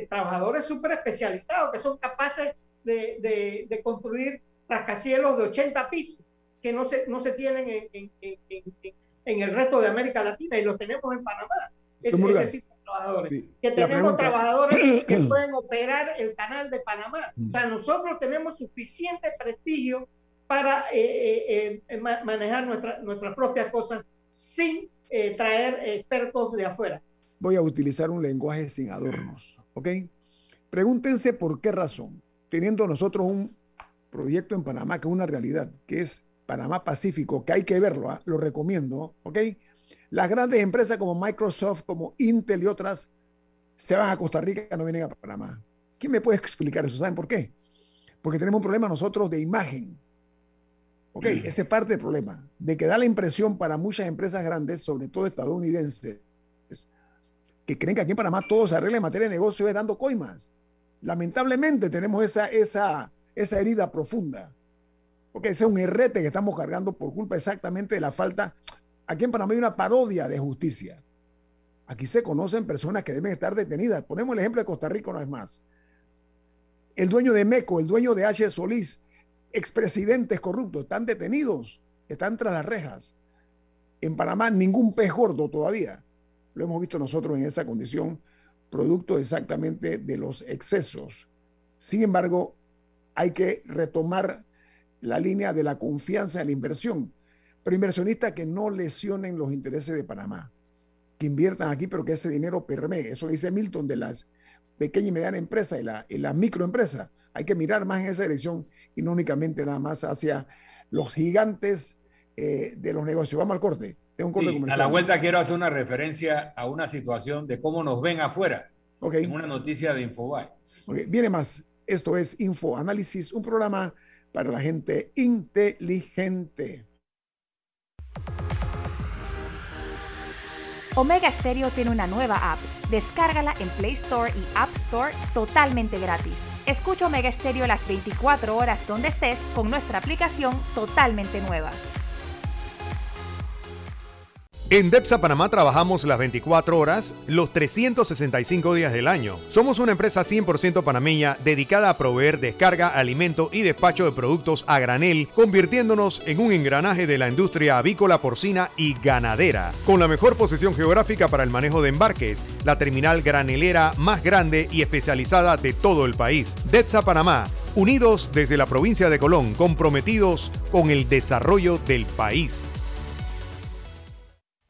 trabajadores súper especializados que son capaces de, de, construir rascacielos de 80 pisos que no se, no se tienen en, en, en, el resto de América Latina y los tenemos en Panamá. Ese, trabajadores. Que tenemos trabajadores que pueden operar el canal de Panamá. O sea, nosotros tenemos suficiente prestigio para eh, eh, eh, manejar nuestra, nuestras propias cosas sin eh, traer expertos de afuera. Voy a utilizar un lenguaje sin adornos, ¿ok? Pregúntense por qué razón, teniendo nosotros un proyecto en Panamá que es una realidad, que es Panamá Pacífico, que hay que verlo, ¿ah? lo recomiendo, ¿ok? Las grandes empresas como Microsoft, como Intel y otras, se van a Costa Rica, no vienen a Panamá. ¿Quién me puede explicar eso? ¿Saben por qué? Porque tenemos un problema nosotros de imagen. Ok, ese es parte del problema, de que da la impresión para muchas empresas grandes, sobre todo estadounidenses, que creen que aquí en Panamá todo se arregla en materia de negocio es dando coimas. Lamentablemente tenemos esa, esa, esa herida profunda. Porque ese es un errete que estamos cargando por culpa exactamente de la falta. Aquí en Panamá hay una parodia de justicia. Aquí se conocen personas que deben estar detenidas. Ponemos el ejemplo de Costa Rica una vez más. El dueño de MECO, el dueño de H. Solís, expresidentes corruptos, están detenidos, están tras las rejas. En Panamá ningún pez gordo todavía. Lo hemos visto nosotros en esa condición, producto exactamente de los excesos. Sin embargo, hay que retomar la línea de la confianza en la inversión, pero inversionistas que no lesionen los intereses de Panamá, que inviertan aquí, pero que ese dinero permee. Eso dice Milton de las pequeñas y medianas empresas y la, y la microempresa. Hay que mirar más en esa dirección y no únicamente nada más hacia los gigantes eh, de los negocios. Vamos al corte. a la vuelta quiero hacer una referencia a una situación de cómo nos ven afuera. Okay. En una noticia de Infobae. Viene más. Esto es Info Análisis, un programa para la gente inteligente. Omega Stereo tiene una nueva app. Descárgala en Play Store y App Store totalmente gratis. Escucha Omega Stereo las 24 horas donde estés con nuestra aplicación totalmente nueva. En DEPSA Panamá trabajamos las 24 horas, los 365 días del año. Somos una empresa 100% panameña dedicada a proveer descarga, alimento y despacho de productos a granel, convirtiéndonos en un engranaje de la industria avícola, porcina y ganadera. Con la mejor posición geográfica para el manejo de embarques, la terminal granelera más grande y especializada de todo el país. DEPSA Panamá, unidos desde la provincia de Colón, comprometidos con el desarrollo del país.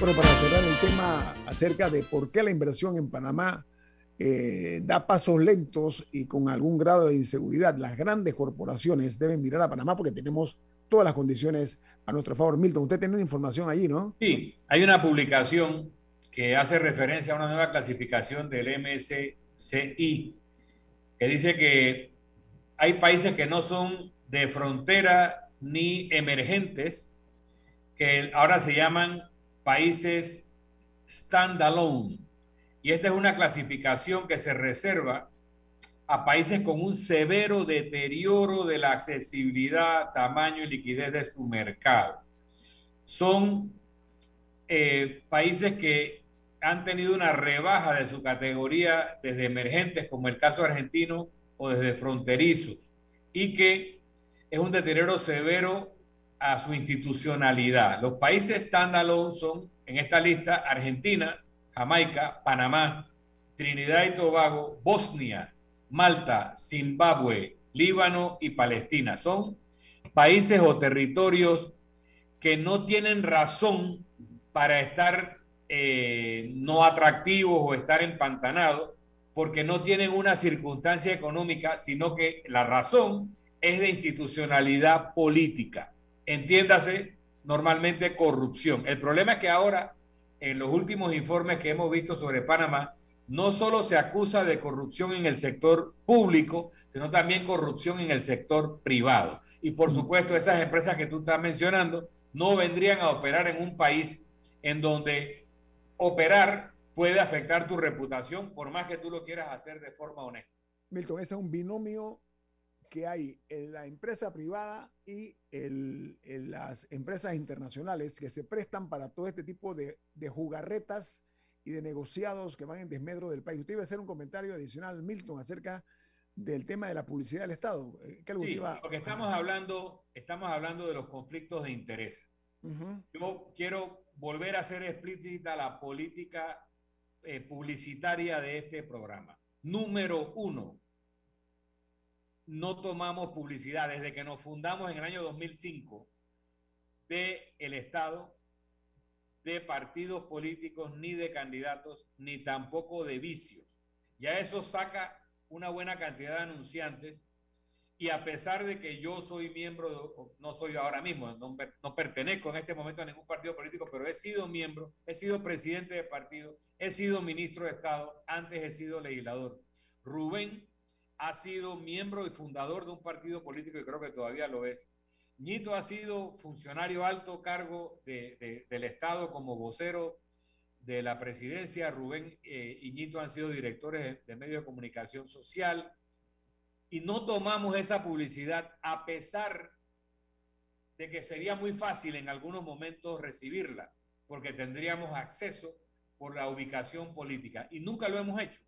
Bueno, para cerrar el tema acerca de por qué la inversión en Panamá eh, da pasos lentos y con algún grado de inseguridad, las grandes corporaciones deben mirar a Panamá porque tenemos todas las condiciones a nuestro favor. Milton, usted tiene una información allí, ¿no? Sí, hay una publicación que hace referencia a una nueva clasificación del MSCI que dice que hay países que no son de frontera ni emergentes, que ahora se llaman países standalone. Y esta es una clasificación que se reserva a países con un severo deterioro de la accesibilidad, tamaño y liquidez de su mercado. Son eh, países que han tenido una rebaja de su categoría desde emergentes, como el caso argentino, o desde fronterizos, y que es un deterioro severo a su institucionalidad. Los países standalone son en esta lista Argentina, Jamaica, Panamá, Trinidad y Tobago, Bosnia, Malta, Zimbabue, Líbano y Palestina. Son países o territorios que no tienen razón para estar eh, no atractivos o estar empantanados porque no tienen una circunstancia económica, sino que la razón es de institucionalidad política entiéndase normalmente corrupción. El problema es que ahora, en los últimos informes que hemos visto sobre Panamá, no solo se acusa de corrupción en el sector público, sino también corrupción en el sector privado. Y por supuesto, esas empresas que tú estás mencionando no vendrían a operar en un país en donde operar puede afectar tu reputación, por más que tú lo quieras hacer de forma honesta. Milton, ese es un binomio que hay en la empresa privada y en las empresas internacionales que se prestan para todo este tipo de, jugarretas y de negociados que van en desmedro del país. Usted iba a hacer un comentario adicional, Milton, acerca del tema de la publicidad del Estado. Eh, ¿Qué sí, porque estamos hablando, estamos hablando de los conflictos de interés. Yo quiero volver a hacer explícita la política eh, publicitaria de este programa. Número uno, no tomamos publicidad desde que nos fundamos en el año 2005 de el Estado, de partidos políticos, ni de candidatos, ni tampoco de vicios. Ya eso saca una buena cantidad de anunciantes y a pesar de que yo soy miembro, no soy ahora mismo, no, no, pertenezco en este momento a ningún partido político, pero he sido miembro, he sido presidente de partido, he sido ministro de Estado, antes he sido legislador. Rubén ha sido miembro y fundador de un partido político y creo que todavía lo es. Ñito ha sido funcionario alto cargo de, del Estado como vocero de la presidencia. Rubén eh, y Ñito han sido directores de medios de comunicación social y no tomamos esa publicidad a pesar de que sería muy fácil en algunos momentos recibirla, porque tendríamos acceso por la ubicación política. Y nunca lo hemos hecho,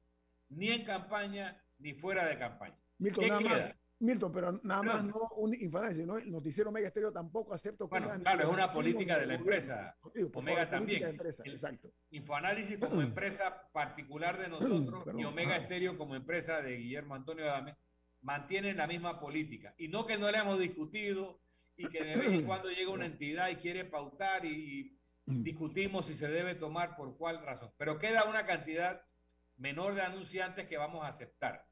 ni en campaña ni fuera de campaña. Milton, ¿Qué queda? Milton, pero nada más no un Infoanálisis, ¿no? El noticiero Omega Estéreo tampoco acepto. Bueno, claro, es una política de la empresa. Omega también. empresa, exacto. Infoanálisis como empresa particular de nosotros y Omega Estéreo como empresa de Guillermo Antonio Adame mantienen la misma política. Y no que no le hemos discutido y que de vez en cuando llega una entidad y quiere pautar y, discutimos si se debe tomar por cuál razón. Pero queda una cantidad menor de anunciantes que vamos a aceptar.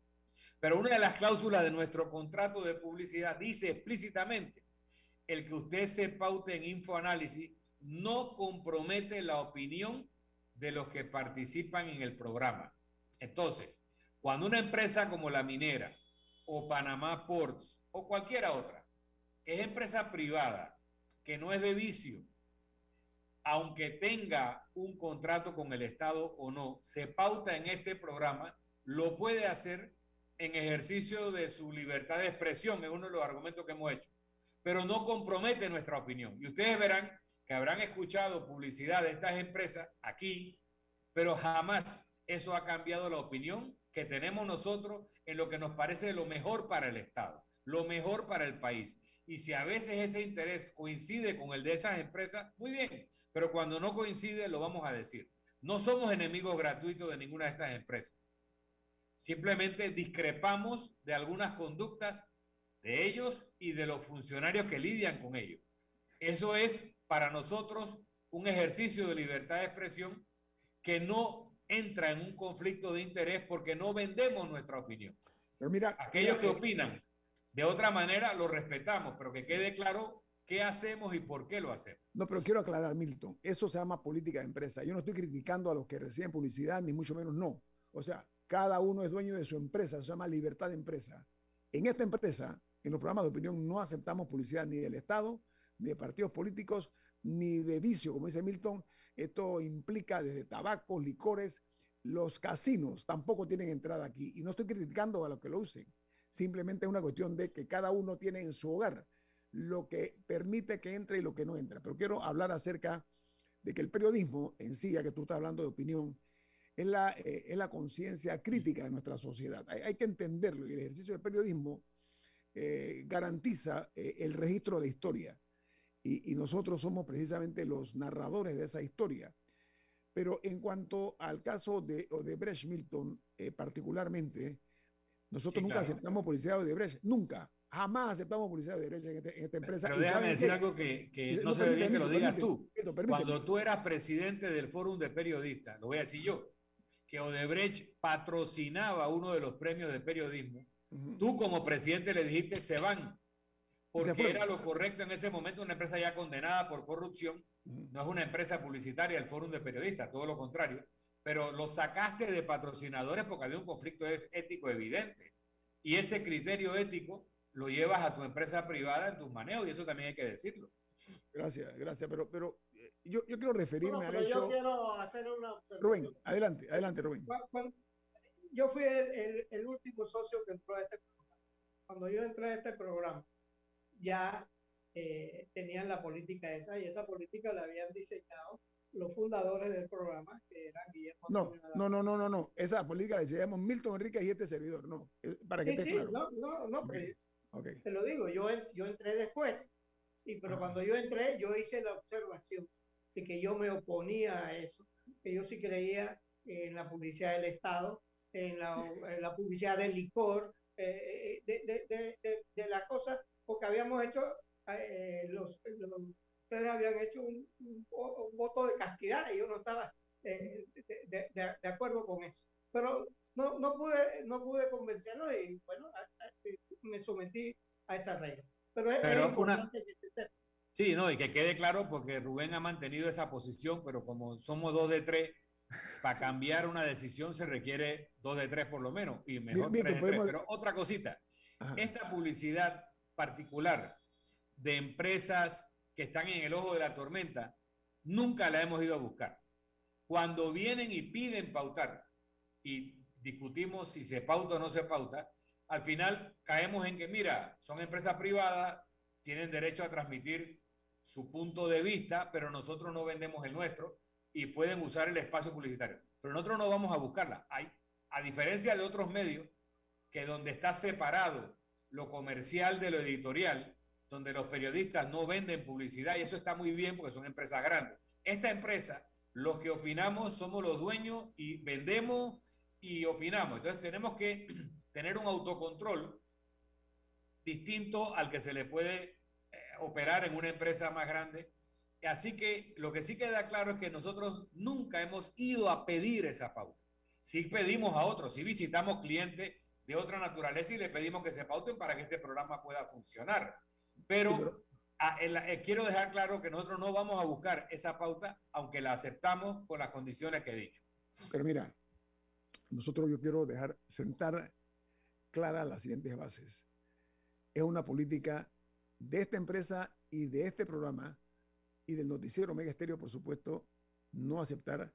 Pero una de las cláusulas de nuestro contrato de publicidad dice explícitamente, el que usted se paute en infoanálisis no compromete la opinión de los que participan en el programa. Entonces, cuando una empresa como la minera o Panamá Ports o cualquiera otra, es empresa privada, que no es de vicio, aunque tenga un contrato con el Estado o no, se pauta en este programa, lo puede hacer en ejercicio de su libertad de expresión, es uno de los argumentos que hemos hecho, pero no compromete nuestra opinión. Y ustedes verán que habrán escuchado publicidad de estas empresas aquí, pero jamás eso ha cambiado la opinión que tenemos nosotros en lo que nos parece lo mejor para el Estado, lo mejor para el país. Y si a veces ese interés coincide con el de esas empresas, muy bien, pero cuando no coincide lo vamos a decir. No somos enemigos gratuitos de ninguna de estas empresas. Simplemente discrepamos de algunas conductas de ellos y de los funcionarios que lidian con ellos. Eso es para nosotros un ejercicio de libertad de expresión que no entra en un conflicto de interés porque no vendemos nuestra opinión. Pero mira, aquellos que opinan de otra manera lo respetamos, pero que quede claro qué hacemos y por qué lo hacemos. No, pero quiero aclarar, Milton, eso se llama política de empresa. Yo no estoy criticando a los que reciben publicidad, ni mucho menos no. O sea, cada uno es dueño de su empresa, se llama libertad de empresa. En esta empresa, en los programas de opinión, no aceptamos publicidad ni del Estado, ni de partidos políticos, ni de vicio, como dice Milton. Esto implica desde tabacos, licores, los casinos tampoco tienen entrada aquí. Y no estoy criticando a los que lo usen. Simplemente es una cuestión de que cada uno tiene en su hogar lo que permite que entre y lo que no entra. Pero quiero hablar acerca de que el periodismo en sí, ya que tú estás hablando de opinión, es la, eh, la conciencia crítica de nuestra sociedad. Hay, que entenderlo y el ejercicio del periodismo eh, garantiza eh, el registro de la historia y, nosotros somos precisamente los narradores de esa historia. Pero en cuanto al caso de Odebrecht Milton, eh, particularmente, nosotros nunca aceptamos publicidad de Odebrecht, nunca, jamás aceptamos publicidad de Odebrecht en, este, esta empresa. Pero déjame decir algo que, no, se ve bien que lo digas tú. Cuando tú eras presidente del Fórum de Periodistas, lo voy a decir yo, que Odebrecht patrocinaba uno de los premios de periodismo, tú como presidente le dijiste se van porque era lo correcto en ese momento, una empresa ya condenada por corrupción, no es una empresa publicitaria, el Fórum de Periodistas, todo lo contrario, pero lo sacaste de patrocinadores porque había un conflicto ético evidente. Y ese criterio ético lo llevas a tu empresa privada en tus manejos y eso también hay que decirlo. Gracias, gracias, pero, pero yo, yo quiero referirme a eso. Yo quiero hacer una Rubén, adelante, adelante, Rubén. Yo fui el, el último socio que entró a este programa. Cuando yo entré a este programa, ya eh, tenían la política esa y esa política la habían diseñado los fundadores del programa, que eran Guillermo. No, no, no, no, no, no, esa política la diseñamos Milton Enrique y este servidor, no, eh, para que esté claro. No, no, no, te lo digo, yo, yo entré después, y pero cuando yo entré, yo hice la observación de que yo me oponía a eso, que yo sí creía en la publicidad del Estado, en la, publicidad del licor, eh, de, de, de, de, las cosas porque habíamos hecho, eh, los, ustedes habían hecho un, voto de castidad y yo no estaba eh, de, acuerdo con eso. Pero no, no, pude, no pude convencerlo y bueno, me sometí a esa regla. Pero es, que Sí, no, y que quede claro porque Rubén ha mantenido esa posición, pero como somos dos de tres, para cambiar una decisión se requiere dos de tres por lo menos, y mejor tres de tres. Pero otra cosita, esta publicidad particular de empresas que están en el ojo de la tormenta, nunca la hemos ido a buscar. Cuando vienen y piden pautar y discutimos si se pauta o no se pauta, al final caemos en que, mira, son empresas privadas, tienen derecho a transmitir su punto de vista, pero nosotros no vendemos el nuestro y pueden usar el espacio publicitario. Pero nosotros no vamos a buscarla. Hay, a diferencia de otros medios, que donde está separado lo comercial de lo editorial, donde los periodistas no venden publicidad y eso está muy bien porque son empresas grandes. Esta empresa, los que opinamos somos los dueños y vendemos y opinamos. Entonces tenemos que tener un autocontrol distinto al que se le puede operar en una empresa más grande. Así que lo que sí queda claro es que nosotros nunca hemos ido a pedir esa pauta. Sí pedimos a otros, sí visitamos clientes de otra naturaleza y le pedimos que se pauten para que este programa pueda funcionar. Pero eh, quiero dejar claro que nosotros no vamos a buscar esa pauta, aunque la aceptamos con las condiciones que he dicho. Pero mira, nosotros yo quiero dejar sentar clara las siguientes bases. Es una política de esta empresa y de este programa y del noticiero Mega Estéreo, por supuesto, no aceptar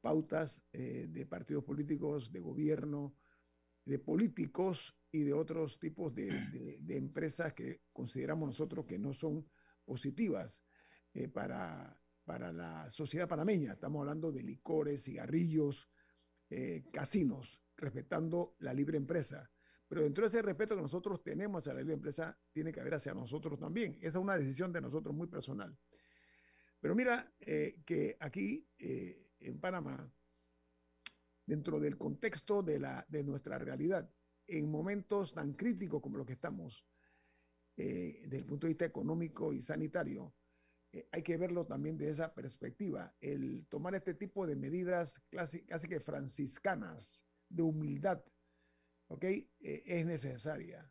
pautas eh, de partidos políticos, de gobierno, de políticos y de otros tipos de, empresas que consideramos nosotros que no son positivas eh, para, para la sociedad panameña. Estamos hablando de licores, cigarrillos, eh, casinos, respetando la libre empresa. Pero dentro de ese respeto que nosotros tenemos a la libre empresa, tiene que haber hacia nosotros también. Esa es una decisión de nosotros muy personal. Pero mira eh, que aquí eh, en Panamá, dentro del contexto de, la, de nuestra realidad, en momentos tan críticos como los que estamos, desde el punto de vista económico y sanitario, eh, hay que verlo también de esa perspectiva. El tomar este tipo de medidas casi, casi que franciscanas de humildad, ¿ok? Eh, es necesaria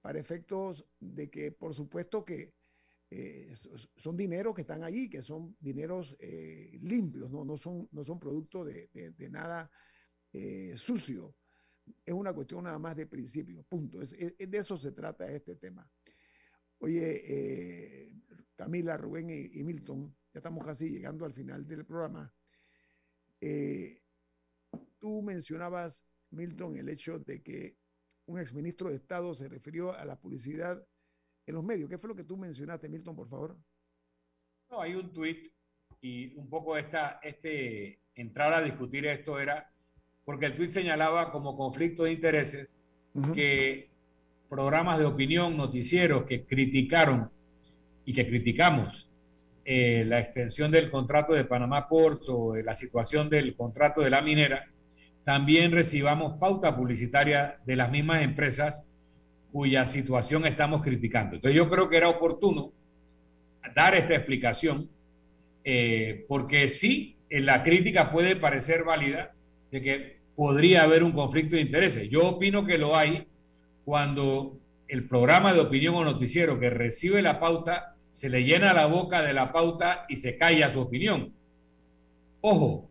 para efectos de que, por supuesto, que eh, son dineros que están allí, que son dineros limpios, ¿no? No, son, no son producto de, de, nada sucio. Es una cuestión nada más de principio, punto. Es, de eso se trata este tema. Oye, eh, Camila, Rubén y, Milton, ya estamos casi llegando al final del programa. Eh, tú mencionabas, Milton, el hecho de que un exministro de Estado se refirió a la publicidad en los medios. ¿Qué fue lo que tú mencionaste, Milton, por favor? No, hay un tuit y un poco esta, este, entrar a discutir esto era porque el tuit señalaba como conflicto de intereses que programas de opinión, noticieros que criticaron y que criticamos eh, la extensión del contrato de Panamá Ports o la situación del contrato de la minera, también recibamos pauta publicitaria de las mismas empresas cuya situación estamos criticando. Entonces yo creo que era oportuno dar esta explicación, eh, porque sí, en la crítica puede parecer válida de que podría haber un conflicto de intereses. Yo opino que lo hay cuando el programa de opinión o noticiero que recibe la pauta se le llena la boca de la pauta y se calla su opinión. Ojo,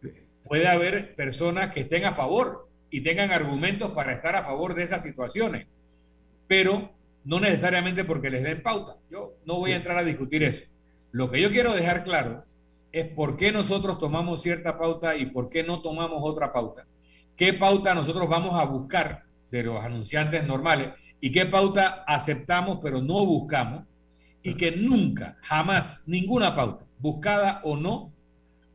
puede haber personas que estén a favor y tengan argumentos para estar a favor de esas situaciones, pero no necesariamente porque les den pauta. Yo no voy a entrar a discutir eso. Lo que yo quiero dejar claro es por qué nosotros tomamos cierta pauta y por qué no tomamos otra pauta. ¿Qué pauta nosotros vamos a buscar de los anunciantes normales y qué pauta aceptamos pero no buscamos y que nunca, jamás, ninguna pauta, buscada o no,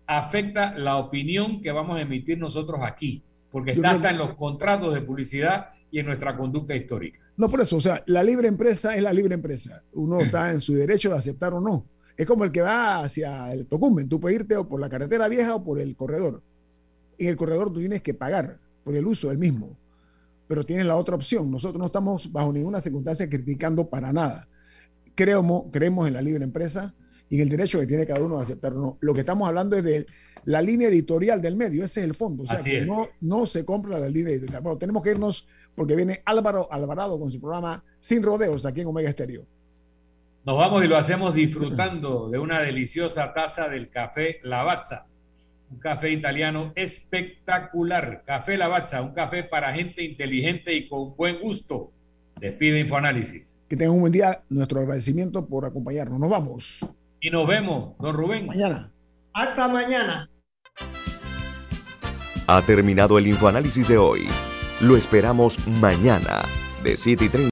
afecta la opinión que vamos a emitir nosotros aquí, porque está hasta en los contratos de publicidad y en nuestra conducta histórica. No, por eso, o sea, la libre empresa es la libre empresa. Uno está en su derecho de aceptar o no. Es como el que va hacia el Tocumen. Tú puedes irte o por la carretera vieja o por el corredor. En el corredor tú tienes que pagar por el uso del mismo pero tiene la otra opción. Nosotros no estamos bajo ninguna circunstancia criticando para nada. Creemos, creemos en la libre empresa y en el derecho que tiene cada uno de aceptar o no. Lo que estamos hablando es de la línea editorial del medio, ese es el fondo. O sea, que no, no se compra la línea editorial. Bueno, tenemos que irnos porque viene Álvaro Alvarado con su programa Sin Rodeos aquí en Omega Estéreo. Nos vamos y lo hacemos disfrutando de una deliciosa taza del café Lavazza. Un café italiano espectacular. Café Lavazza, un café para gente inteligente y con buen gusto. Despide Infoanálisis. Que tengan un buen día. Nuestro agradecimiento por acompañarnos. Nos vamos. Y nos vemos, don Rubén. Mañana. Hasta mañana. Ha terminado el Infoanálisis de hoy. Lo esperamos mañana, de 7 y 30